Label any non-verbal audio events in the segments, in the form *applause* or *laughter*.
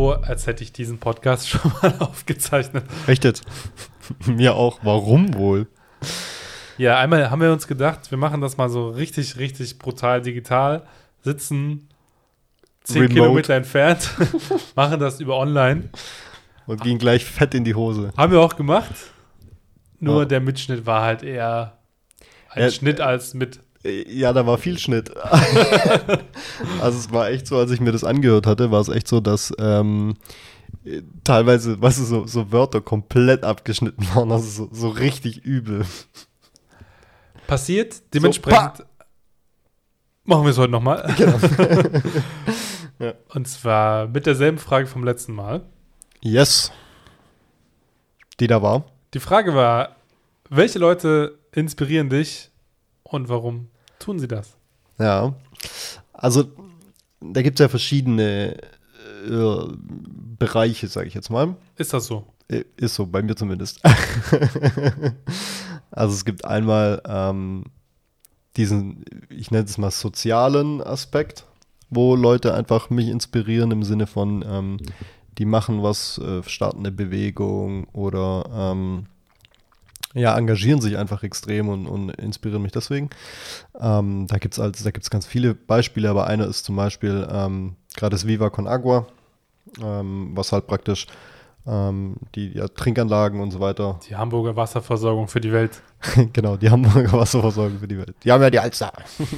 vor, als hätte ich diesen Podcast *laughs* schon mal aufgezeichnet. Echt jetzt? *laughs* Mir auch. Warum wohl? Ja, einmal haben wir uns gedacht, wir machen das mal so richtig, richtig brutal digital. Sitzen 10 Remote. Kilometer entfernt, *laughs* machen das über online. Und ging gleich fett in die Hose. Haben wir auch gemacht. Nur Ja. der Mitschnitt war halt eher ein Ja, Schnitt als mit. Ja, da war viel Schnitt. *laughs* also es war echt so, als ich mir das angehört hatte, war es echt so, dass ähm, äh, teilweise, weißt du, so, so Wörter komplett abgeschnitten waren. Also so, so richtig übel. Passiert. Dementsprechend machen wir es heute nochmal. *laughs* *laughs* Ja. Und zwar mit derselben Frage vom letzten Mal. Yes. Die da war. Die Frage war, welche Leute inspirieren dich und warum tun sie das? Ja. Also, da gibt es ja verschiedene äh, Bereiche, sage ich jetzt mal. Ist das so? Äh, Ist so, bei mir zumindest. *laughs* also es gibt einmal ähm, diesen, ich nenne es mal sozialen Aspekt, wo Leute einfach mich inspirieren im Sinne von, ähm, die machen was, äh, starten eine Bewegung oder ähm, ja, engagieren sich einfach extrem und, und inspirieren mich deswegen. Ähm, da gibt es also, da gibt's ganz viele Beispiele, aber einer ist zum Beispiel ähm, gerade das Viva Con Agua, ähm, was halt praktisch ähm, die ja, Trinkanlagen und so weiter. Die Hamburger Wasserversorgung für die Welt. *laughs* genau, die Hamburger Wasserversorgung für die Welt. Die haben ja die Alster.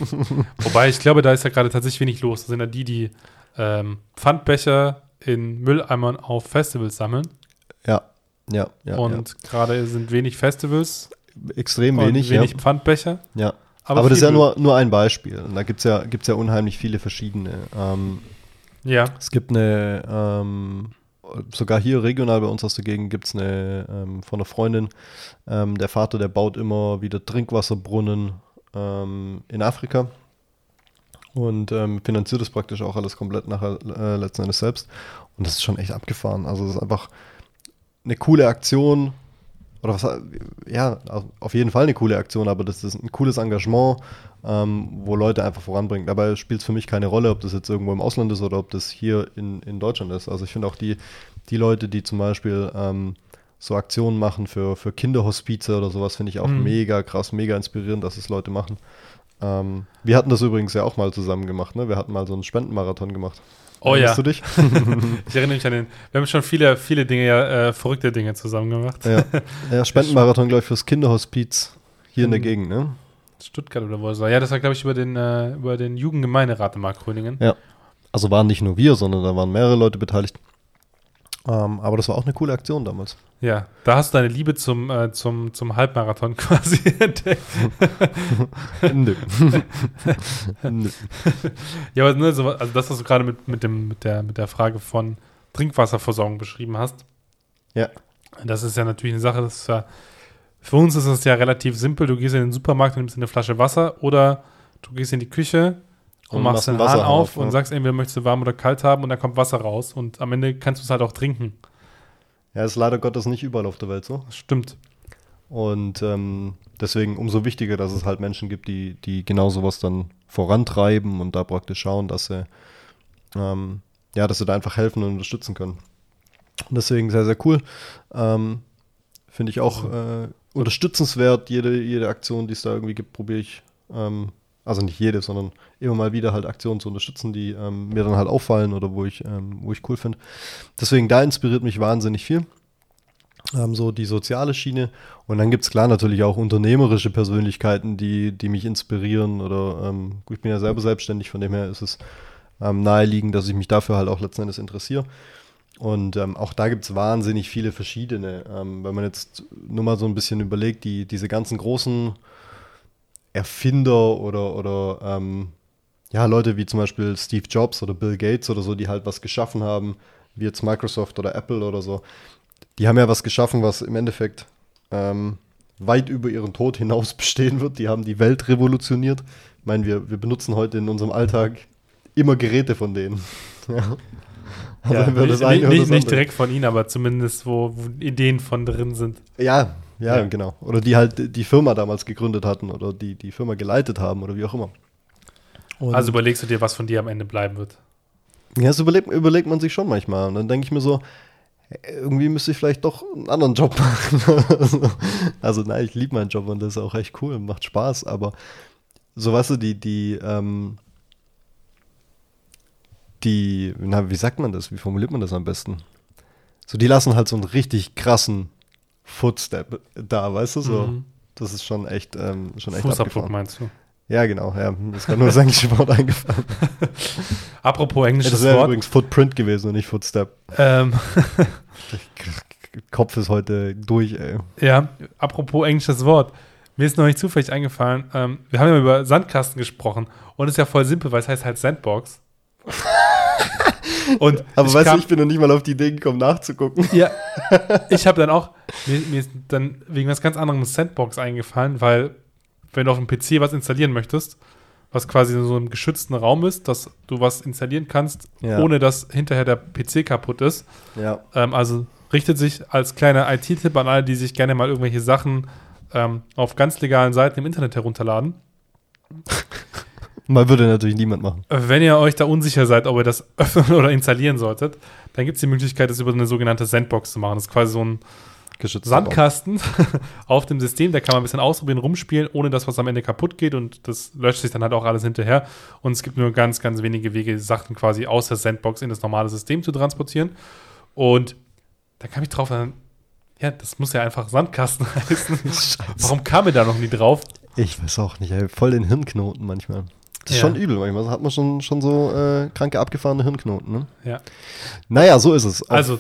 *laughs* Wobei ich glaube, da ist ja gerade tatsächlich wenig los. Das sind ja die, die ähm, Pfandbecher in Mülleimern auf Festivals sammeln. Ja, ja, ja. und gerade sind wenig Festivals ja. extrem und wenig. wenig ja. Pfandbecher. ja. Aber, das viel ist ja nur, nur ein Beispiel. Und da gibt es ja, gibt's ja unheimlich viele verschiedene. Ähm, Ja, es gibt eine, ähm, sogar hier regional bei uns aus der Gegend gibt es eine ähm, von einer Freundin. Ähm, der Vater, der baut immer wieder Trinkwasserbrunnen ähm, in Afrika. Und ähm, finanziert das praktisch auch alles komplett nachher äh, letzten Endes selbst. Und das ist schon echt abgefahren. Also das ist einfach eine coole Aktion. Oder was, ja, auf jeden Fall eine coole Aktion, aber das ist ein cooles Engagement, ähm, wo Leute einfach voranbringt. Dabei spielt es für mich keine Rolle, ob das jetzt irgendwo im Ausland ist oder ob das hier in, in Deutschland ist. Also ich finde auch die, die Leute, die zum Beispiel ähm, so Aktionen machen für, für Kinderhospize oder sowas, finde ich auch Mhm. mega krass, mega inspirierend, dass es Leute machen. Ähm, wir hatten das übrigens ja auch mal zusammen gemacht, ne? Wir hatten mal so einen Spendenmarathon gemacht. Oh ja. Erinnerst du dich? *laughs* ich erinnere mich an den. Wir haben schon viele, viele Dinge, ja, äh, verrückte Dinge zusammen gemacht. ja. *laughs* ja, Spendenmarathon, glaube ich, fürs Kinderhospiz hier in der Mhm. Gegend, ne? Stuttgart oder wo es war. Ja, das war, glaube ich, über den, äh, über den Jugendgemeinderat in Mark Gröningen. Ja. Also waren nicht nur wir, sondern da waren mehrere Leute beteiligt. Ähm, aber das war auch eine coole Aktion damals. Ja, da hast du deine Liebe zum, äh, zum, zum Halbmarathon *laughs* quasi entdeckt. *laughs* Nö. *laughs* Nö. Ja, aber ne, so, also das, was du gerade mit, mit, dem, mit, der, mit der Frage von Trinkwasserversorgung beschrieben hast, Ja. das ist ja natürlich eine Sache, das ja, für uns ist es ja relativ simpel. Du gehst in den Supermarkt und nimmst eine Flasche Wasser oder du gehst in die Küche und, Und machst den Hahn Wasserhahn auf auf, und ja. sagst, entweder möchtest du warm oder kalt haben und dann kommt Wasser raus und am Ende kannst du es halt auch trinken. Ja, ist leider Gottes nicht überall auf der Welt so. Stimmt. Und ähm, deswegen umso wichtiger, dass es halt Menschen gibt, die, die genau sowas dann vorantreiben und da praktisch schauen, dass sie, ähm, ja, dass sie da einfach helfen und unterstützen können. Und deswegen sehr, sehr cool. Ähm, Finde ich auch äh, unterstützenswert. Jede, jede Aktion, die es da irgendwie gibt, probiere ich, ähm, also nicht jede, sondern immer mal wieder halt Aktionen zu unterstützen, die ähm, mir dann halt auffallen oder wo ich, ähm, wo ich cool finde. Deswegen, da inspiriert mich wahnsinnig viel ähm, so die soziale Schiene. Und dann gibt es klar natürlich auch unternehmerische Persönlichkeiten, die, die mich inspirieren. Oder ähm, gut, ich bin ja selber selbstständig, von dem her ist es ähm, naheliegend, dass ich mich dafür halt auch letzten Endes interessiere. Und ähm, auch da gibt es wahnsinnig viele verschiedene. Ähm, wenn man jetzt nur mal so ein bisschen überlegt, die, diese ganzen großen Erfinder oder, oder ähm, ja, Leute wie zum Beispiel Steve Jobs oder Bill Gates oder so, die halt was geschaffen haben, wie jetzt Microsoft oder Apple oder so, die haben ja was geschaffen, was im Endeffekt ähm, weit über ihren Tod hinaus *laughs* bestehen wird. Die haben die Welt revolutioniert. Ich meine, wir, wir benutzen heute in unserem Alltag immer Geräte von denen. *laughs* ja. Also ja, entweder nicht, nicht, nicht, direkt von ihnen, aber zumindest, wo, wo Ideen von drin sind. Ja, ja, Ja. genau. Oder die halt die Firma damals gegründet hatten oder die die Firma geleitet haben oder wie auch immer. Und also überlegst du dir, was von dir am Ende bleiben wird. Ja, das überlegt, überlegt man sich schon manchmal. Und dann denke ich mir so, irgendwie müsste ich vielleicht doch einen anderen Job *laughs* machen. also, also, nein, ich liebe meinen Job und das ist auch echt cool und macht Spaß, aber so weißt du, die, die, ähm, die, na, wie sagt man das? Wie formuliert man das am besten? So, die lassen halt so einen richtig krassen Footstep da, weißt du, so. Mhm. Das ist schon echt, ähm, schon echt Fußabdruck meinst du? Ja, genau, ja. Das war nur das englische Wort eingefallen. *laughs* Apropos englisches das wäre übrigens Footprint gewesen und nicht Footstep. Ähm. *laughs* Kopf ist heute durch, ey. Ja, apropos englisches Wort. Mir ist noch nicht zufällig eingefallen, ähm, wir haben ja über Sandkasten gesprochen und es ist ja voll simpel, weil es heißt halt Sandbox. *laughs* und *laughs* Aber weißt du, ich bin noch nicht mal auf die Idee gekommen, nachzugucken. Ja, *laughs* ich habe dann auch, mir, mir, ist dann wegen was ganz anderem Sandbox eingefallen, weil wenn du auf dem PC was installieren möchtest, was quasi in so einem geschützten Raum ist, dass du was installieren kannst, ja. ohne dass hinterher der PC kaputt ist. Ja. Ähm, also richtet sich als kleiner IT-Tipp an alle, die sich gerne mal irgendwelche Sachen ähm, auf ganz legalen Seiten im Internet herunterladen. *laughs* Mal würde natürlich niemand machen. Wenn ihr euch da unsicher seid, ob ihr das *laughs* öffnen oder installieren solltet, dann gibt es die Möglichkeit, das über eine sogenannte Sandbox zu machen. Das ist quasi so ein Sandkasten *laughs* auf dem System, da kann man ein bisschen ausprobieren, rumspielen, ohne dass was am Ende kaputt geht und das löscht sich dann halt auch alles hinterher. Und es gibt nur ganz, ganz wenige Wege, Sachen quasi aus der Sandbox in das normale System zu transportieren. Und da kam ich drauf, ja, das muss ja einfach Sandkasten *laughs* heißen. Warum kam mir da noch nie drauf? Ich weiß auch nicht, ey, voll den Hirnknoten manchmal. Das ist ja. schon übel manchmal. Hat man schon, schon so äh, kranke, abgefahrene Hirnknoten. Ne? Ja. Naja, so ist es. Auf, also,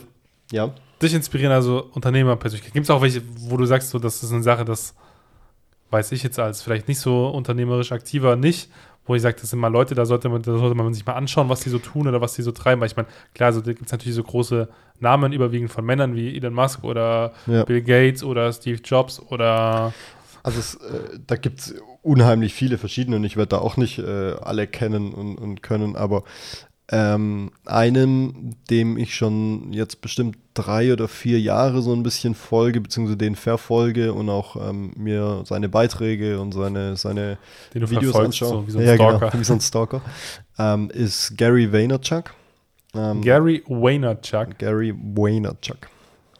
ja dich inspirieren, also Unternehmerpersönlichkeit. Gibt es auch welche, wo du sagst, so, das ist eine Sache, das weiß ich jetzt als vielleicht nicht so unternehmerisch aktiver nicht, wo ich sage, das sind mal Leute, da sollte, man, da sollte man sich mal anschauen, was die so tun oder was die so treiben. Weil ich meine, klar, also, da gibt es natürlich so große Namen, überwiegend von Männern wie Elon Musk oder ja. Bill Gates oder Steve Jobs oder. Also es, äh, da gibt es unheimlich viele verschiedene und ich werde da auch nicht äh, alle kennen und, und können, aber ähm, einem, dem ich schon jetzt bestimmt drei oder vier Jahre so ein bisschen folge, beziehungsweise den verfolge und auch ähm, mir seine Beiträge und seine, seine Videos anschaue. So, wie so ein ja, Stalker. Genau, wie so ein Stalker. ähm, ist Gary Vaynerchuk. Ähm, Gary Vaynerchuk. Gary Vaynerchuk.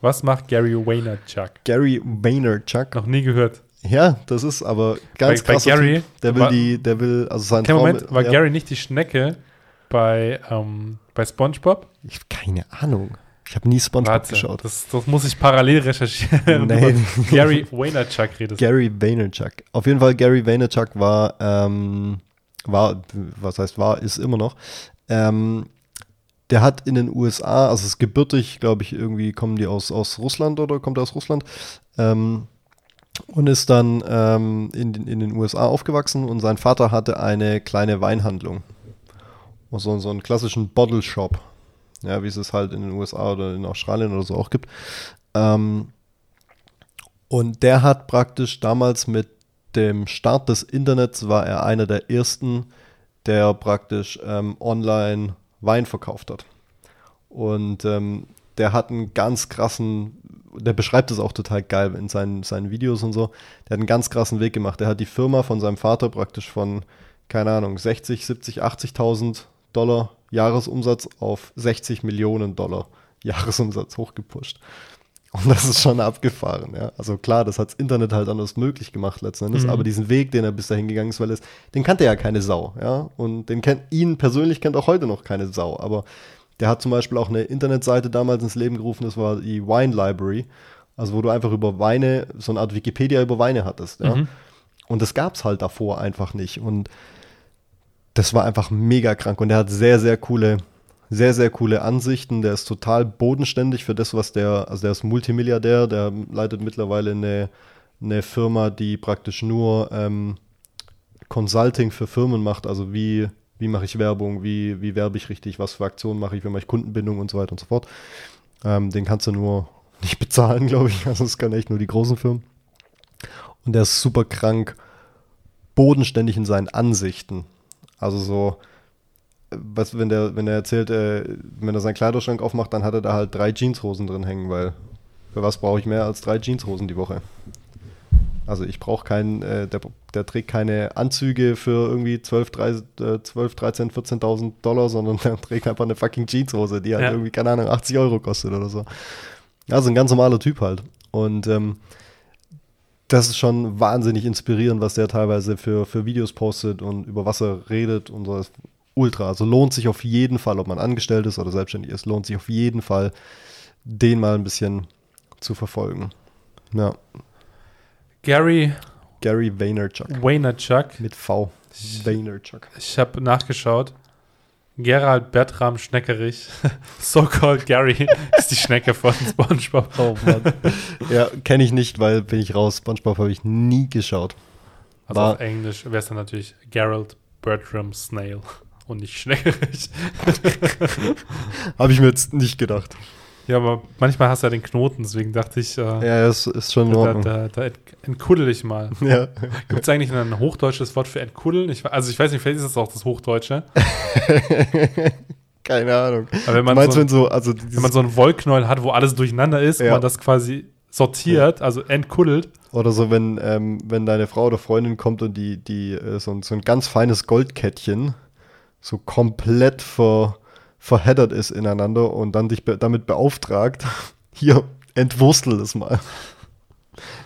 Was macht Gary Vaynerchuk? Gary Vaynerchuk. Noch nie gehört. Ja, das ist aber ganz bei, krass. Gary, der will war, die, der will, also sein Traum, Moment, war ja. Gary nicht die Schnecke, bei, ähm, bei SpongeBob? Ich habe keine Ahnung. Ich habe nie SpongeBob Warte, geschaut. Das, das, muss ich parallel recherchieren. Nee. *laughs* Gary Vaynerchuk redest. Gary Vaynerchuk. Auf jeden Fall, Gary Vaynerchuk war, ähm, war, was heißt war, ist immer noch. Ähm, der hat in den USA, also ist gebürtig, glaube ich, irgendwie kommen die aus, aus Russland oder kommt er aus Russland. Ähm, und ist dann ähm, in, in den USA aufgewachsen und sein Vater hatte eine kleine Weinhandlung so, so einen klassischen Bottle Shop, ja, wie es es halt in den USA oder in Australien oder so auch gibt. Ähm, und der hat praktisch damals mit dem Start des Internets war er einer der ersten, der praktisch ähm, online Wein verkauft hat. Und ähm, der hat einen ganz krassen, der beschreibt es auch total geil in seinen, seinen Videos und so. Der hat einen ganz krassen Weg gemacht. Der hat die Firma von seinem Vater praktisch von, keine Ahnung, 60, 70, 80.000 Dollar Jahresumsatz auf 60 Millionen Dollar Jahresumsatz hochgepusht. Und das ist schon abgefahren, ja. Also klar, das hat das Internet halt anders möglich gemacht letzten Endes, mhm. aber diesen Weg, den er bis dahin gegangen ist, weil es, den kannte ja keine Sau, ja. Und den kennt, ihn persönlich kennt auch heute noch keine Sau, aber der hat zum Beispiel auch eine Internetseite damals ins Leben gerufen, das war die Wine Library, also wo du einfach über Weine, so eine Art Wikipedia über Weine hattest, ja. Mhm. Und das gab es halt davor einfach nicht. Und das war einfach mega krank und er hat sehr, sehr coole, sehr, sehr coole Ansichten. Der ist total bodenständig für das, was der, also der ist Multimilliardär, der leitet mittlerweile eine, eine Firma, die praktisch nur ähm, Consulting für Firmen macht, also wie, wie mache ich Werbung, wie, wie werbe ich richtig, was für Aktionen mache ich, wie mache ich Kundenbindung und so weiter und so fort. Ähm, den kannst du nur *laughs* nicht bezahlen, glaube ich. Also das kann echt nur die großen Firmen. Und der ist super krank, bodenständig in seinen Ansichten. Also so, was, wenn der, wenn er erzählt, äh, wenn er seinen Kleiderschrank aufmacht, dann hat er da halt drei Jeanshosen drin hängen, weil für was brauche ich mehr als drei Jeanshosen die Woche? Also ich brauche keinen, äh, der, der trägt keine Anzüge für irgendwie 12, 13, äh, 12 13, 14.000 Dollar, sondern der *laughs* trägt einfach eine fucking Jeanshose, die halt Ja. irgendwie, keine Ahnung, 80 Euro kostet oder so. Also ein ganz normaler Typ halt. Und ähm, das ist schon wahnsinnig inspirierend, was der teilweise für, für Videos postet und über was er redet und so. Ist ultra. Also lohnt sich auf jeden Fall, ob man angestellt ist oder selbstständig ist, lohnt sich auf jeden Fall, den mal ein bisschen zu verfolgen. Ja, Gary Gary Vaynerchuk. Vaynerchuk. Mit V. Vaynerchuk. Ich habe nachgeschaut. Gerald Bertram Schneckerich. *laughs* So-called Gary *laughs* ist die Schnecke von SpongeBob. Oh Mann. ja, kenne ich nicht, weil bin ich raus. SpongeBob habe ich nie geschaut. Also War- auf Englisch wäre es dann natürlich Gerald Bertram Snail und nicht Schneckerich. *laughs* Habe ich mir jetzt nicht gedacht. Ja, aber manchmal hast du ja den Knoten, deswegen dachte ich, äh, Ja, das ist schon in da, Ordnung. da, da ent- entkuddel ich mal. *laughs* Ja. Gibt es eigentlich ein hochdeutsches Wort für entkuddeln? Ich, also ich weiß nicht, vielleicht ist das auch das Hochdeutsche. *laughs* Keine Ahnung. Aber wenn man, meinst, so, wenn so, also wenn man so einen Wollknäuel hat, wo alles durcheinander ist, Ja. und man das quasi sortiert, also entkuddelt, oder so, wenn, ähm, wenn deine Frau oder Freundin kommt und die, die äh, so, ein- so ein ganz feines Goldkettchen so komplett ver, verheddert ist ineinander und dann dich be damit beauftragt, *laughs* hier, entwurstel es mal.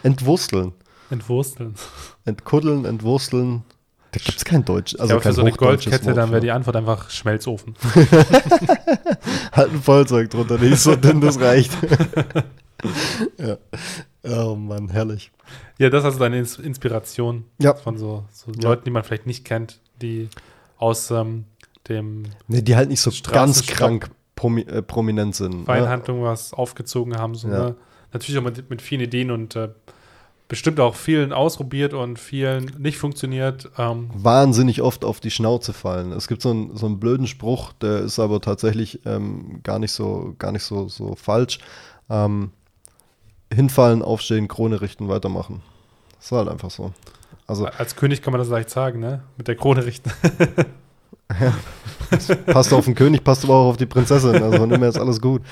Entwursteln. entwursteln. Entkuddeln, entwursteln. Da gibt es kein Deutsch. Also ja, aber für kein so eine Goldkette, Wort dann wäre die Antwort einfach Schmelzofen. *laughs* *laughs* Halt ein Feuerzeug drunter, nicht so dünn, das reicht. ja. Oh Mann, herrlich. Ja, das ist also deine Ins Inspiration Ja. von so, so Ja. Leuten, die man vielleicht nicht kennt, die aus ähm, dem Ne, die halt nicht so ganz krank promi äh, prominent sind. ne? Weinhandlung was aufgezogen haben. So, Ja. ne? Natürlich auch mit, mit vielen Ideen und äh, bestimmt auch vielen ausprobiert und vielen nicht funktioniert. Ähm, Wahnsinnig oft auf die Schnauze fallen. Es gibt so einen, so einen blöden Spruch, der ist aber tatsächlich ähm, gar nicht so, gar nicht so, so falsch. Ähm, hinfallen, aufstehen, Krone richten, weitermachen. Das ist halt einfach so. Also als König kann man das leicht sagen, ne? Mit der Krone richten. *laughs* passt auf den König, passt aber auch auf die Prinzessin. Also von dem her ist alles gut.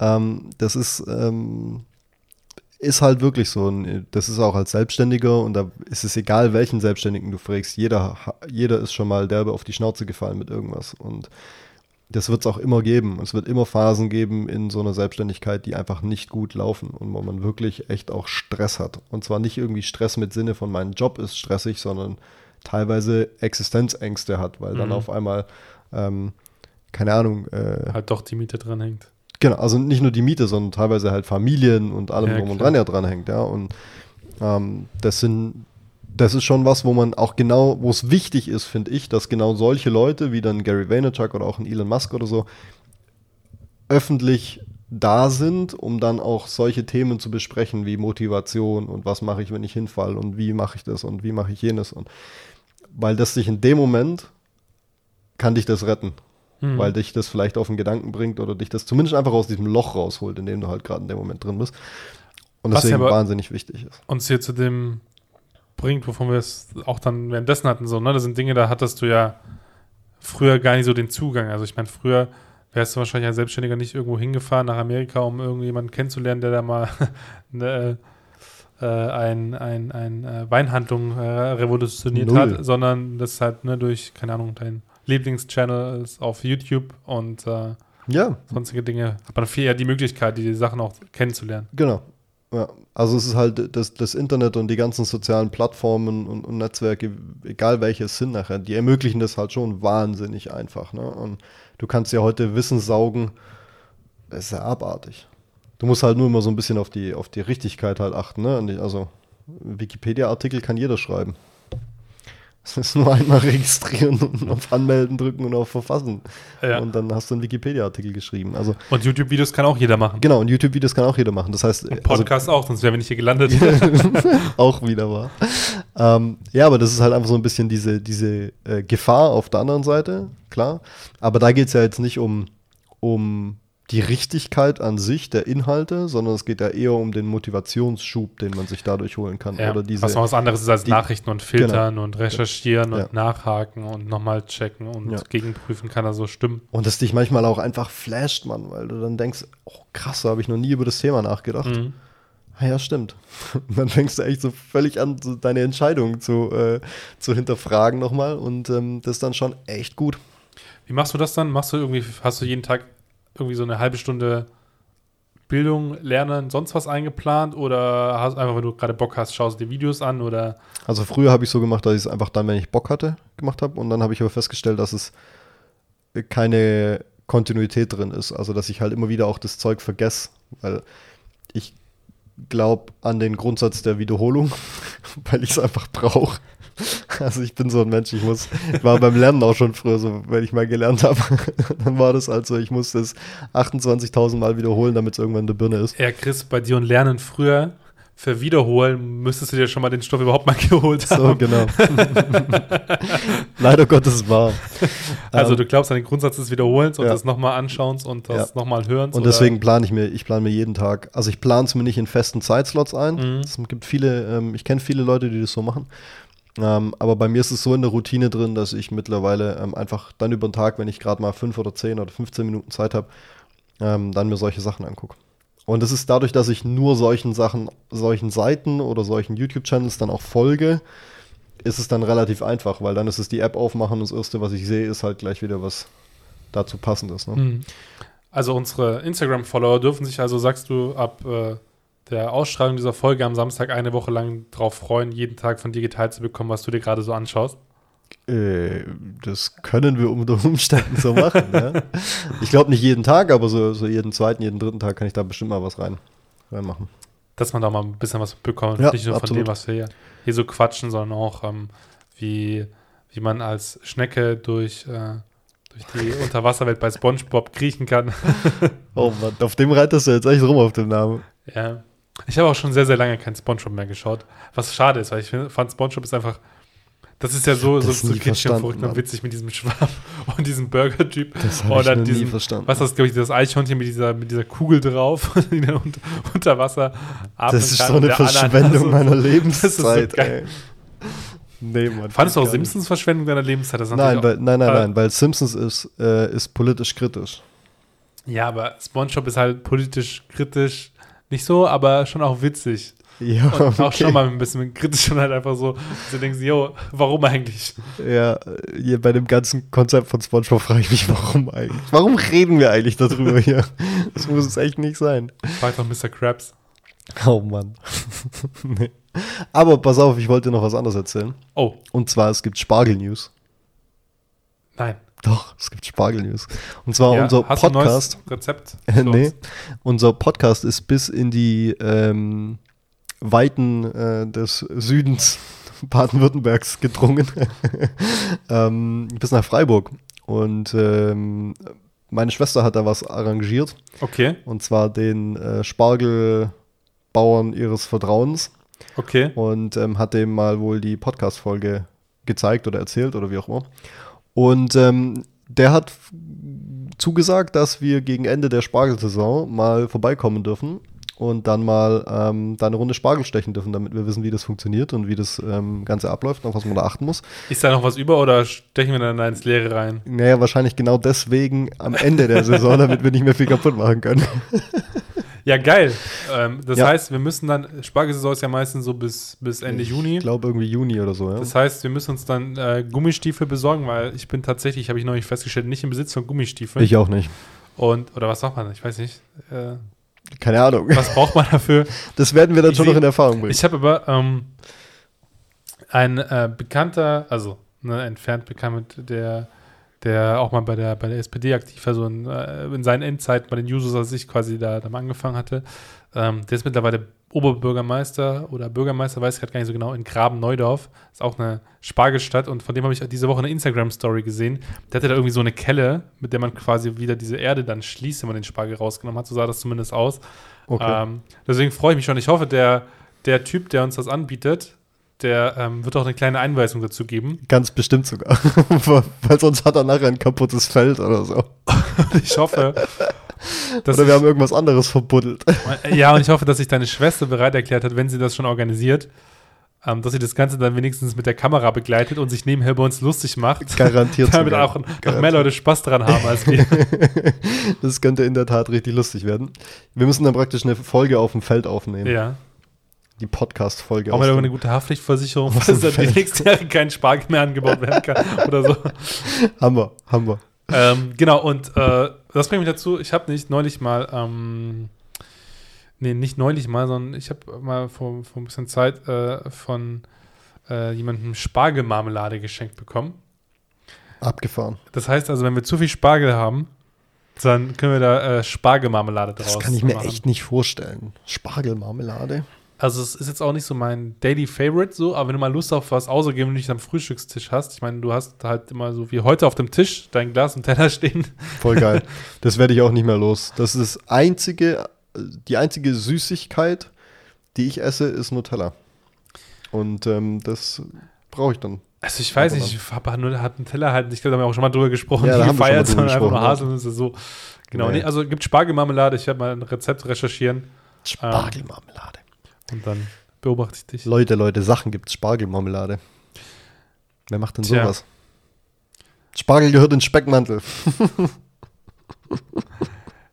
Ähm, das ist, ähm, ist halt wirklich so. Und Das ist auch als Selbstständiger und da ist es egal, welchen Selbstständigen du fragst. Jeder, jeder ist schon mal derbe auf die Schnauze gefallen mit irgendwas. Und das wird es auch immer geben. Es wird immer Phasen geben in so einer Selbstständigkeit, die einfach nicht gut laufen und wo man wirklich echt auch Stress hat. Und zwar nicht irgendwie Stress mit Sinne von mein Job ist stressig, sondern teilweise Existenzängste hat, weil dann Mhm. auf einmal, ähm, keine Ahnung, äh, halt doch die Miete dran hängt. Genau, also nicht nur die Miete, sondern teilweise halt Familien und allem Ja, drum und dran ja dranhängt, ja. Und ähm, das sind, das ist schon was, wo man auch genau, wo es wichtig ist, finde ich, dass genau solche Leute wie dann Gary Vaynerchuk oder auch ein Elon Musk oder so öffentlich da sind, um dann auch solche Themen zu besprechen wie Motivation und was mache ich, wenn ich hinfall und wie mache ich das und wie mache ich jenes und weil das dich in dem Moment kann dich das retten Mhm. weil dich das vielleicht auf den Gedanken bringt oder dich das zumindest einfach aus diesem Loch rausholt, in dem du halt gerade in dem Moment drin bist. Und Was deswegen ja wahnsinnig wichtig ist. uns hier zu dem bringt, wovon wir es auch dann währenddessen hatten, so, ne? Das sind Dinge, da hattest du ja früher gar nicht so den Zugang. Also ich meine, früher wärst du wahrscheinlich als Selbstständiger nicht irgendwo hingefahren nach Amerika, um irgendjemanden kennenzulernen, der da mal eine, *laughs* äh, ein, ein, ein äh, Weinhandlung äh, revolutioniert Null. hat, sondern das halt ne, durch, keine Ahnung, dein Lieblingschannel ist auf YouTube und äh, Ja, sonstige Dinge hat man viel eher die Möglichkeit, die Sachen auch kennenzulernen. genau. Ja. Also es ist halt das, das Internet und die ganzen sozialen Plattformen und, und Netzwerke, egal welche es sind nachher, die ermöglichen das halt schon wahnsinnig einfach. Ne? Und du kannst ja heute Wissen saugen, das ist ja abartig. Du musst halt nur immer so ein bisschen auf die, auf die Richtigkeit halt achten. Ne? Also Wikipedia-Artikel kann jeder schreiben. Es ist nur einmal *laughs* registrieren und auf Anmelden drücken und auf Verfassen. Ja. Und dann hast du einen Wikipedia-Artikel geschrieben. Also Und YouTube-Videos kann auch jeder machen. genau, und YouTube-Videos kann auch jeder machen. Das heißt, Und Podcast auch, sonst wären wir nicht hier gelandet. *laughs* auch wieder wahr. Ähm, ja, aber das ist halt einfach so ein bisschen diese, diese äh, Gefahr auf der anderen Seite, klar. Aber da geht es ja jetzt nicht um, um die Richtigkeit an sich der Inhalte, sondern es geht ja eher um den Motivationsschub, den man sich dadurch holen kann. Ja, Oder diese, was noch was anderes ist als die- Genau. Nachrichten und filtern und recherchieren Ja. und nachhaken und nochmal checken und Ja. gegenprüfen, kann er so stimmen. und das dich manchmal auch einfach flasht, Mann, weil du dann denkst, oh krass, da habe ich noch nie über das Thema nachgedacht. Mhm. Ah ja, stimmt. *laughs* Und dann fängst du echt so völlig an, so deine Entscheidung zu, äh, zu hinterfragen nochmal und ähm, das ist dann schon echt gut. Wie machst du das dann? Machst du irgendwie, hast du jeden Tag irgendwie so eine halbe Stunde Bildung, Lernen, sonst was eingeplant oder hast einfach, wenn du gerade Bock hast, schaust du dir Videos an oder? Also früher habe ich so gemacht, dass ich es einfach dann, wenn ich Bock hatte, gemacht habe und dann habe ich aber festgestellt, dass es keine Kontinuität drin ist. Also dass ich halt immer wieder auch das Zeug vergesse, weil ich glaube an den Grundsatz der Wiederholung, *laughs* weil ich es einfach brauche. Also ich bin so ein Mensch, ich muss, war beim Lernen auch schon früher so, wenn ich mal gelernt habe, *laughs* dann war das also, ich muss das 28.000 Mal wiederholen, damit es irgendwann in der Birne ist. Ja, Chris, bei dir und Lernen früher, für Wiederholen müsstest du dir schon mal den Stoff überhaupt mal *laughs* geholt haben. So, genau. *laughs* Leider Gottes wahr. Also Ähm, du glaubst an den Grundsatz des Wiederholens und ja. das nochmal Anschauens und das Ja. nochmal Hörens? Und deswegen plane ich mir, ich plane mir jeden Tag, also ich plane es mir nicht in festen Zeitslots ein. Mhm. Es gibt viele, ähm, ich kenne viele Leute, die das so machen. Ähm, aber bei mir ist es so in der Routine drin, dass ich mittlerweile ähm, einfach dann über den Tag, wenn ich gerade mal fünf oder zehn oder 15 Minuten Zeit habe, ähm, dann mir solche Sachen angucke. Und es ist dadurch, dass ich nur solchen Sachen, solchen Seiten oder solchen YouTube-Channels dann auch folge, ist es dann relativ einfach, weil dann ist es die App aufmachen und das Erste, was ich sehe, ist halt gleich wieder was dazu passendes. Ne? Mhm. Also unsere Instagram-Follower dürfen sich also, sagst du, ab äh, der Ausstrahlung dieser Folge am Samstag eine Woche lang darauf freuen, jeden Tag von dir geteilt zu bekommen, was du dir gerade so anschaust. Äh, das können wir unter Umständen so machen. ja. *laughs* Ich glaube nicht jeden Tag, aber so, so jeden zweiten, jeden dritten Tag kann ich da bestimmt mal was rein, reinmachen. Dass man da mal ein bisschen was bekommt. Ja, Nicht nur von absolut. dem, was wir hier, hier so quatschen, sondern auch, ähm, wie, wie man als Schnecke durch, äh, durch die *laughs* Unterwasserwelt bei Spongebob kriechen kann. *laughs* Oh Mann, auf dem reitest du jetzt echt rum auf dem Namen. Ja. Ich habe auch schon sehr, sehr lange kein Spongebob mehr geschaut. Was schade ist, weil ich fand Spongebob ist einfach. Das ist ja so, so, so kitschig und verrückt und witzig mit diesem Schwamm *laughs* und diesem Burger-Typ. Das habe ich noch nie diesen- verstanden. Was ist das, glaube ich, das Eichhörnchen mit dieser, mit dieser Kugel drauf, *laughs* die dann unter, unter Wasser atmen das ist so eine Verschwendung meiner. *laughs* Lebenszeit. So ey. Nee, Mann. Fandest du auch gar nicht. Simpsons Verschwendung deiner Lebenszeit? Nein, weil, nein, nein, nein, weil Simpsons ist, äh, ist politisch kritisch. Ja, aber Spongebob ist halt politisch kritisch. Nicht so, aber schon auch witzig. Ja, Und auch okay. schon mal ein bisschen kritisch und halt einfach so, du denkst, yo, warum eigentlich? Ja, hier bei dem ganzen Konzept von SpongeBob frage ich mich, warum eigentlich? Warum reden wir eigentlich darüber hier? Das muss es echt nicht sein. Frag doch Mr. Krabs. Oh Mann. *laughs* nee. Aber pass auf, ich wollte dir noch was anderes erzählen. Oh, Und zwar, es gibt Spargel-News. nein. Doch, es gibt Spargel-News. Und zwar Ja, unser hast du ein Podcast. neues Rezept? *laughs* Nee, uns? unser Podcast ist bis in die ähm, Weiten äh, des Südens *laughs* Baden-Württembergs gedrungen. *laughs* ähm, bis nach Freiburg. Und ähm, meine Schwester hat da was arrangiert. Okay, Und zwar den äh, Spargelbauern ihres Vertrauens. okay. und ähm, hat dem mal wohl die Podcast-Folge gezeigt oder erzählt oder wie auch immer. Und ähm, der hat zugesagt, dass wir gegen Ende der Spargelsaison mal vorbeikommen dürfen und dann mal ähm, da eine Runde Spargel stechen dürfen, damit wir wissen, wie das funktioniert und wie das ähm, Ganze abläuft und auf was man da achten muss. Ist da noch was über oder stechen wir dann da ins Leere rein? Naja, wahrscheinlich genau deswegen am Ende der Saison, *laughs* damit wir nicht mehr viel kaputt machen können. Ja, geil. Ähm, das Ja. heißt, wir müssen dann, Spargelsaison ist ja meistens so bis, bis Ende Juni. Ich glaube irgendwie Juni oder so, ja. Das heißt, wir müssen uns dann äh, Gummistiefel besorgen, weil ich bin tatsächlich, habe ich neulich festgestellt, nicht im Besitz von Gummistiefeln. Ich auch nicht. Und, oder was sagt man? Ich weiß nicht. Äh, Keine Ahnung. was braucht man dafür? Das werden wir dann Ich schon seh- noch in Erfahrung bringen. Ich habe aber ähm, ein äh, Bekannter, also ne, entfernt bekannt, der, der auch mal bei der, bei der SPD aktiv war, so in, äh, in seinen Endzeiten bei den Users, als ich quasi da, da mal angefangen hatte. Ähm, der ist mittlerweile Oberbürgermeister oder Bürgermeister, weiß ich gerade gar nicht so genau, in Graben-Neudorf. Ist auch eine Spargelstadt und von dem habe ich diese Woche eine Instagram-Story gesehen. Der hatte da irgendwie so eine Kelle, mit der man quasi wieder diese Erde dann schließt, wenn man den Spargel rausgenommen hat. So sah das zumindest aus. Okay. Ähm, deswegen freue ich mich schon. Ich hoffe, der, der Typ, der uns das anbietet, der ähm, wird auch eine kleine Einweisung dazu geben. Ganz bestimmt sogar. *laughs* Weil sonst hat er nachher ein kaputtes Feld oder so. Ich hoffe, dass oder wir haben irgendwas anderes verbuddelt. *laughs* ja, und ich hoffe, dass sich deine Schwester bereit erklärt hat, wenn sie das schon organisiert, ähm, dass sie das Ganze dann wenigstens mit der Kamera begleitet und sich nebenher bei uns lustig macht. Garantiert *laughs* Damit sogar. auch noch mehr Garantiert. Leute Spaß dran haben als wir. *laughs* Das könnte in der Tat richtig lustig werden. Wir müssen dann praktisch eine Folge auf dem Feld aufnehmen. ja. die Podcast-Folge. Wir da eine gute Haftpflichtversicherung, falls da die nächsten Jahre kein Spargel mehr angebaut werden kann oder so. haben wir, haben wir. Ähm, genau, und äh, das bringt mich dazu, ich habe nicht neulich mal, ähm, nee, nicht neulich mal, sondern ich habe mal vor, vor ein bisschen Zeit äh, von äh, jemandem Spargelmarmelade geschenkt bekommen. Abgefahren. Das heißt also, wenn wir zu viel Spargel haben, dann können wir da äh, Spargelmarmelade draus Das kann ich mir machen. echt nicht vorstellen. Spargelmarmelade. Also es ist jetzt auch nicht so mein Daily Favorite so, aber wenn du mal Lust auf was außergeben, wenn du nicht am Frühstückstisch hast, ich meine, du hast halt immer so wie heute auf dem Tisch dein Glas und Teller *laughs* stehen. Voll geil. Das werde ich auch nicht mehr los. Das ist das einzige, die einzige Süßigkeit, die ich esse, ist Nutella. Und ähm, das brauche ich dann. Also ich weiß nicht, ich habe hat Nutella halt, ich glaube, da haben wir auch schon mal drüber gesprochen, ja, die *laughs* feiert, sondern einfach nur Haselnüsse so. Genau, nee. Nee, also gibt Spargelmarmelade, ich werde mal ein Rezept recherchieren. Spargelmarmelade. Und dann beobachte ich dich. Leute, Leute, Sachen gibt es. Spargelmarmelade. Wer macht denn Tja. sowas? Spargel gehört in Speckmantel. *laughs*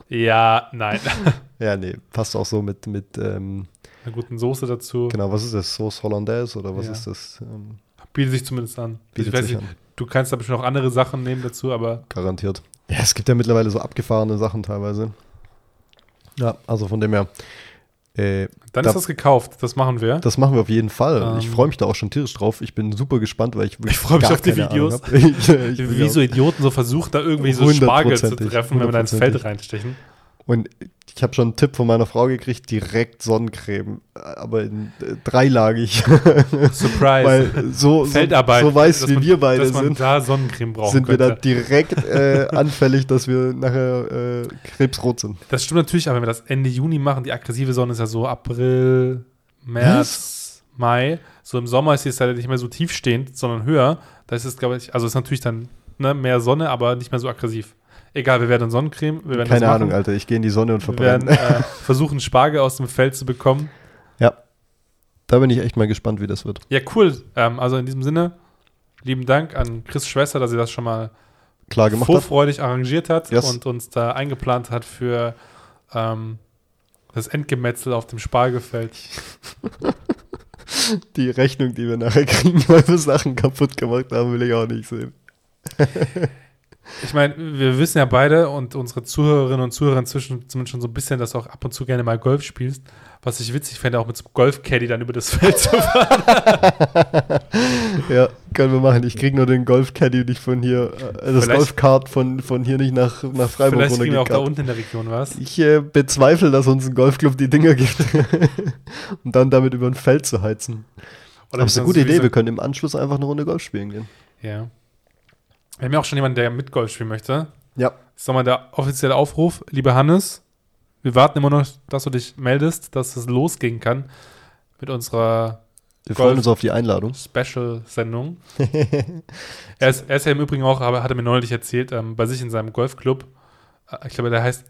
ja, nein. *laughs* ja, nee, passt auch so mit, mit ähm, einer guten Soße dazu. Genau, was ist das? Sauce Hollandaise oder was ja. ist das? Ähm, Bietet sich zumindest an. Bietet ich weiß nicht, an. du kannst da bestimmt auch andere Sachen nehmen dazu, aber. Garantiert. Ja, es gibt ja mittlerweile so abgefahrene Sachen teilweise. Ja, also von dem her. Äh, Dann da, ist das gekauft, das machen wir. Das machen wir auf jeden Fall. Ähm, ich freue mich da auch schon tierisch drauf. Ich bin super gespannt, weil ich Ich freue mich auf die Videos. *laughs* ich, ich Wie so Idioten so versuchen, da irgendwie so Spargel zu treffen, wenn wir da ins Feld reinstechen. Und ich habe schon einen Tipp von meiner Frau gekriegt, direkt Sonnencreme, aber in, äh, dreilagig. *laughs* Surprise. Weil so, Feldarbeit, so, weiß, wie man, wir beide sind, da Sonnencreme brauchen sind könnte. wir da direkt äh, *laughs* anfällig, dass wir nachher äh, krebsrot sind. Das stimmt natürlich, aber wenn wir das Ende Juni machen, die aggressive Sonne ist ja so April, März, Was? Mai. So im Sommer ist es halt nicht mehr so tiefstehend, sondern höher. Da ist es, glaube ich, also ist natürlich dann ne, mehr Sonne, aber nicht mehr so aggressiv. Egal, wir werden Sonnencreme. Wir werden Keine Ahnung, Alter. Ich gehe in die Sonne und verbrenne. Wir werden äh, *laughs* versuchen, Spargel aus dem Feld zu bekommen. Ja. Da bin ich echt mal gespannt, wie das wird. Ja, cool. Ähm, also in diesem Sinne, lieben Dank an Chris Schwester, dass sie das schon mal klar gemacht vorfreudig hat. arrangiert hat yes. und uns da eingeplant hat für ähm, das Endgemetzel auf dem Spargelfeld. *laughs* die Rechnung, die wir nachher kriegen, weil wir Sachen kaputt gemacht haben, will ich auch nicht sehen. *laughs* Ich meine, wir wissen ja beide und unsere Zuhörerinnen und Zuhörer inzwischen zumindest schon so ein bisschen, dass du auch ab und zu gerne mal Golf spielst. Was ich witzig fände, auch mit so einem Golf-Caddy dann über das Feld zu fahren. *laughs* ja, können wir machen. Ich kriege nur den Golf-Caddy nicht von hier, äh, das Golfkart von, von hier nicht nach, nach Freiburg Vielleicht kriegen wir auch da unten in der Region was. Ich äh, bezweifle, dass uns ein Golfclub die Dinger gibt. und *laughs* dann damit über ein Feld zu heizen. Oder Aber das ist eine gute Idee. Wir können im Anschluss einfach eine Runde Golf spielen gehen. Ja. Wir haben ja auch schon jemanden, der mit Golf spielen möchte. Ja. Das ist nochmal der offizielle Aufruf. Lieber Hannes, wir warten immer noch, dass du dich meldest, dass es losgehen kann mit unserer wir freuen uns auf die Einladung. Special-Sendung. *laughs* er, ist, er ist ja im Übrigen auch, aber hat er mir neulich erzählt, ähm, bei sich in seinem Golfclub. Äh, ich glaube, der heißt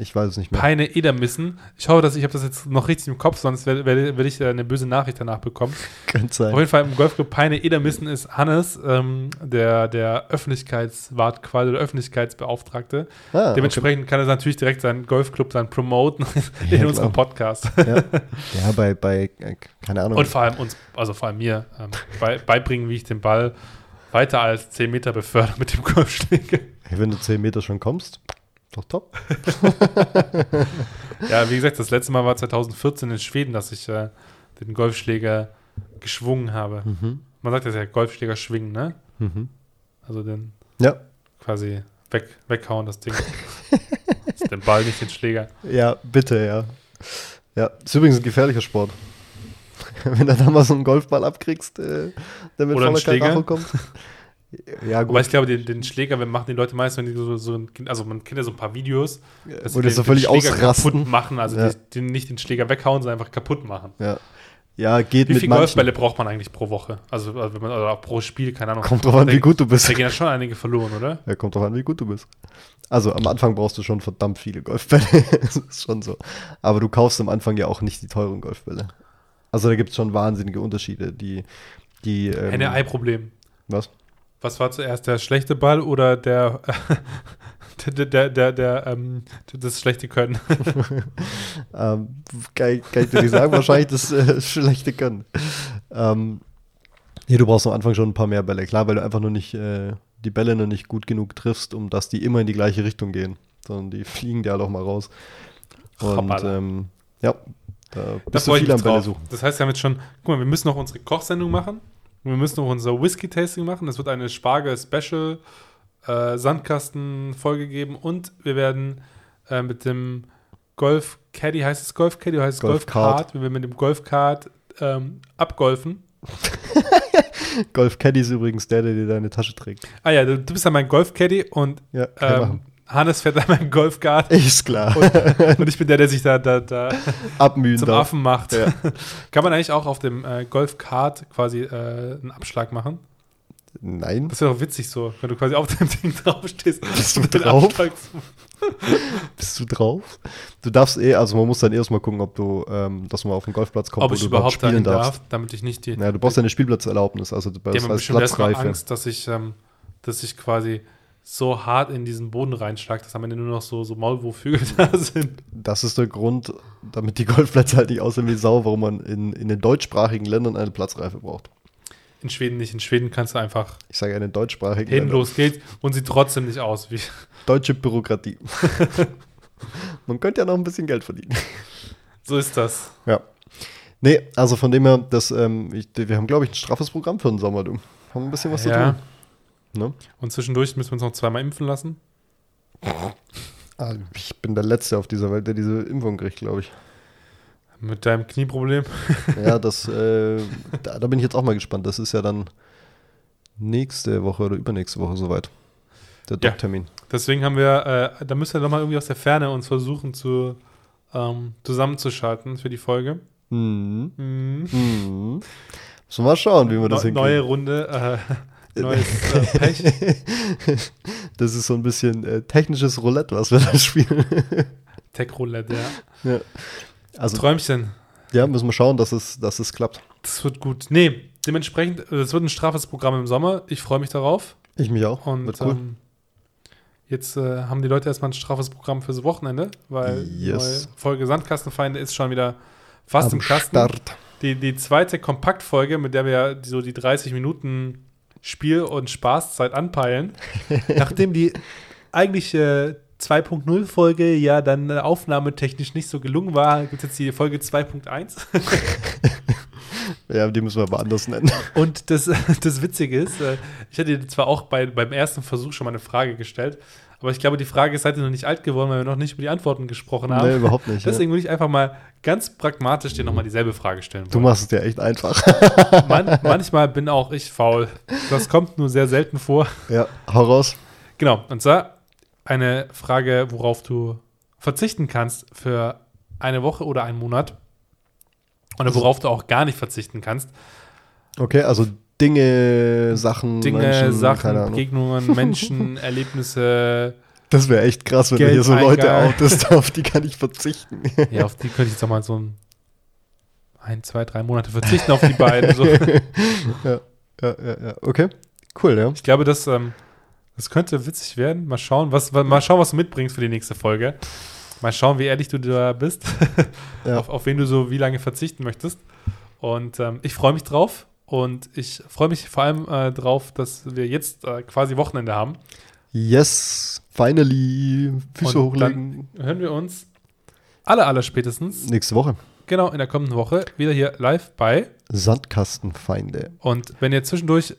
ich weiß es nicht mehr. Peine Edermissen. Ich hoffe, dass ich habe das jetzt noch richtig im Kopf, sonst werde, werde, ich eine böse Nachricht danach bekommen. *laughs* Könnte sein. Auf jeden Fall im Golfclub Peine Edermissen ist Hannes, ähm, der, der Öffentlichkeitswart quasi, der Öffentlichkeitsbeauftragte. Ah, Dementsprechend okay. kann er natürlich direkt seinen Golfclub dann promoten *laughs* in ja, unserem Podcast. Ja, ja bei, bei, äh, keine Ahnung. Und vor allem uns, also vor allem mir, ähm, bei, beibringen, wie ich den Ball weiter als 10 Meter befördere mit dem Golfschläger. Wenn du 10 Meter schon kommst. Doch top. *laughs* ja, wie gesagt, das letzte Mal war 2014 in Schweden, dass ich äh, den Golfschläger geschwungen habe. Mhm. Man sagt ja Golfschläger schwingen, ne? Mhm. Also den ja. quasi weg, weghauen, das Ding. das den Ball, nicht den Schläger. *laughs* Ja, bitte, ja. Ja, ist übrigens ein gefährlicher Sport. *laughs* Wenn du da mal so einen Golfball abkriegst, äh, der mit Oder voller Karacho kommt. Ja, gut. Aber ich glaube, den, den Schläger, wir machen die Leute meist, wenn die so, so also man kennt ja so ein paar Videos, dass Wo die das so völlig den Schläger kaputt machen, also ja. die, nicht den Schläger weghauen, sondern einfach kaputt machen. Ja. Ja, geht wie mit viele Golfbälle braucht man eigentlich pro Woche? Also, also wenn man, oder auch pro Spiel, keine Ahnung. Kommt drauf an, wie gut du bist. Da gehen ja schon einige verloren, oder? Ja, kommt drauf an, wie gut du bist. Also am Anfang brauchst du schon verdammt viele Golfbälle. *laughs* das ist schon so. Aber du kaufst am Anfang ja auch nicht die teuren Golfbälle. Also da gibt es schon wahnsinnige Unterschiede, die. die ähm, Henne-Ei-Problem. Was? Was war zuerst, der schlechte Ball oder der, *laughs* der, der, der, der ähm, das schlechte Können. *laughs* ähm, kann, kann ich dir nicht sagen, wahrscheinlich das äh, schlechte Können. Ähm, nee, du brauchst am Anfang schon ein paar mehr Bälle, klar, weil du einfach nur nicht äh, die Bälle noch nicht gut genug triffst, um dass die immer in die gleiche Richtung gehen, sondern die fliegen dir halt auch mal raus. Und ähm, ja, da bist du viel am Bälle suchen. Das heißt, wir haben jetzt schon, guck mal, wir müssen noch unsere Kochsendung machen. Wir müssen noch unser Whisky-Tasting machen. Es wird eine Spargel-Special äh, Sandkasten-Folge geben und wir werden äh, mit dem Golf Caddy, heißt es Golf Caddy oder heißt es Golf, Golf Kart? Wir werden mit dem Golf Kart ähm, abgolfen. *laughs* Golf Caddy ist übrigens der, der dir deine Tasche trägt. Ah ja, du, du bist ja mein Golf Caddy und ja, ähm, Hannes fährt einmal im Golfkart. Ist klar. Und, und, ich bin der, der sich da, da, da Abmühen zum darf. Affen macht. Ja. *laughs* Kann man eigentlich auch auf dem äh, Golfkart quasi äh, einen Abschlag machen? Nein. Das wäre doch witzig so, wenn du quasi auf dem *laughs* Ding draufstehst. Bist du drauf? *laughs* Bist du drauf? Du darfst eh, also man muss dann erstmal gucken, ob du, ähm, dass man auf den Golfplatz kommt, ob ich überhaupt spielen darf, damit ich nicht die. Ja, du brauchst ja eine Spielplatzerlaubnis, also das heißt Platzreife. Angst, dass ich, ähm, dass ich quasi so hart in diesen Boden reinschlagt, dass am Ende nur noch so, so Maulwurfhügel *laughs* da sind. Das ist der Grund, damit die Golfplätze halt nicht aussehen wie Sau, warum man in, in den deutschsprachigen Ländern eine Platzreife braucht. In Schweden nicht. In Schweden kannst du einfach. Ich sage ja in den deutschsprachigen hin, Ländern. los geht's und sieht trotzdem nicht aus wie. *laughs* Deutsche Bürokratie. *laughs* man könnte ja noch ein bisschen Geld verdienen. So ist das. Ja. Nee, also von dem her, das, ähm, ich, wir haben, glaube ich, ein straffes Programm für den Sommer, du. Haben ein bisschen was ja. zu tun. Ne? Und zwischendurch müssen wir uns noch zweimal impfen lassen. Ah, ich bin der Letzte auf dieser Welt, der diese Impfung kriegt, glaube ich. Mit deinem Knieproblem? *laughs* ja, das, äh, da, da, bin ich jetzt auch mal gespannt. Das ist ja dann nächste Woche oder übernächste Woche soweit. Der ja, Doc-Termin. Deswegen haben wir, äh, da müssen wir doch mal irgendwie aus der Ferne uns versuchen zu ähm, zusammenzuschalten für die Folge. Mhm. Mhm. Mhm. Müssen wir mal schauen, wie wir das hinkriegen. Neue Runde. Äh, Neues äh, *laughs* Pech. Das ist so ein bisschen äh, technisches Roulette, was wir da spielen. *laughs* Tech-Roulette, ja. ja. Also, Träumchen. Ja, müssen wir schauen, dass es, dass es klappt. Das wird gut. Nee, dementsprechend, es wird ein strafes Programm im Sommer. Ich freue mich darauf. Ich mich auch. Und cool. ähm, jetzt äh, haben die Leute erstmal ein strafes Programm fürs Wochenende, weil yes. neue Folge Sandkastenfeinde ist schon wieder fast Am im Kasten. Start. Die, die zweite Kompaktfolge, mit der wir so die 30 Minuten Spiel- und Spaßzeit anpeilen. Nachdem die eigentliche 2.0-Folge ja dann aufnahmetechnisch nicht so gelungen war, gibt es jetzt die Folge 2.1. *laughs* ja, die müssen wir aber anders nennen. Und das, *laughs* das Witzige ist, äh, ich hatte dir zwar auch bei, beim ersten Versuch schon mal eine Frage gestellt, aber ich glaube, die Frage ist heute noch nicht alt geworden, weil wir noch nicht über die Antworten gesprochen haben. Nee, überhaupt nicht. Deswegen ja. würde ich einfach mal ganz pragmatisch dir nochmal dieselbe Frage stellen. Wollen. Du machst es dir echt einfach. *laughs* Man, manchmal bin auch ich faul. Das kommt nur sehr selten vor. Ja, hau raus. Genau, und zwar eine Frage, worauf du verzichten kannst für eine Woche oder einen Monat. Oder worauf du auch gar nicht verzichten kannst. Okay, also Dinge, Sachen, Dinge, Menschen, Sachen, Begegnungen, *laughs* Menschen, Erlebnisse. Das wäre echt krass, wenn Geld du hier so Leute outest, auf die kann ich verzichten. *laughs* Ja, auf die könnte ich jetzt auch mal so ein, ein, zwei, drei Monate verzichten auf die beiden. So. *laughs* ja, ja, ja, ja, okay. Cool, ja. Ich glaube, das, ähm, das könnte witzig werden. Mal schauen, was, mal schauen, was du mitbringst für die nächste Folge. Mal schauen, wie ehrlich du da bist. ja. auf, auf wen du so wie lange verzichten möchtest. Und ähm, ich freue mich drauf. Und ich freue mich vor allem äh, drauf, dass wir jetzt äh, quasi Wochenende haben. Yes, finally. Füße Und hochlegen. Dann hören wir uns alle, aller spätestens. Nächste Woche. Genau, in der kommenden Woche wieder hier live bei Sandkastenfeinde. Und wenn ihr zwischendurch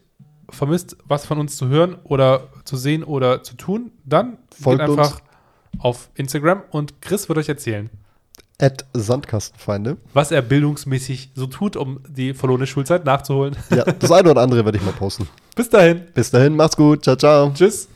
vermisst, was von uns zu hören oder zu sehen oder zu tun, dann folgt einfach uns. auf Instagram und Chris wird euch erzählen, at Sandkastenfeinde. Was er bildungsmäßig so tut, um die verlorene Schulzeit nachzuholen. Ja, das eine oder andere werde ich mal posten. *laughs* Bis dahin. Bis dahin, macht's gut. Ciao, ciao. Tschüss.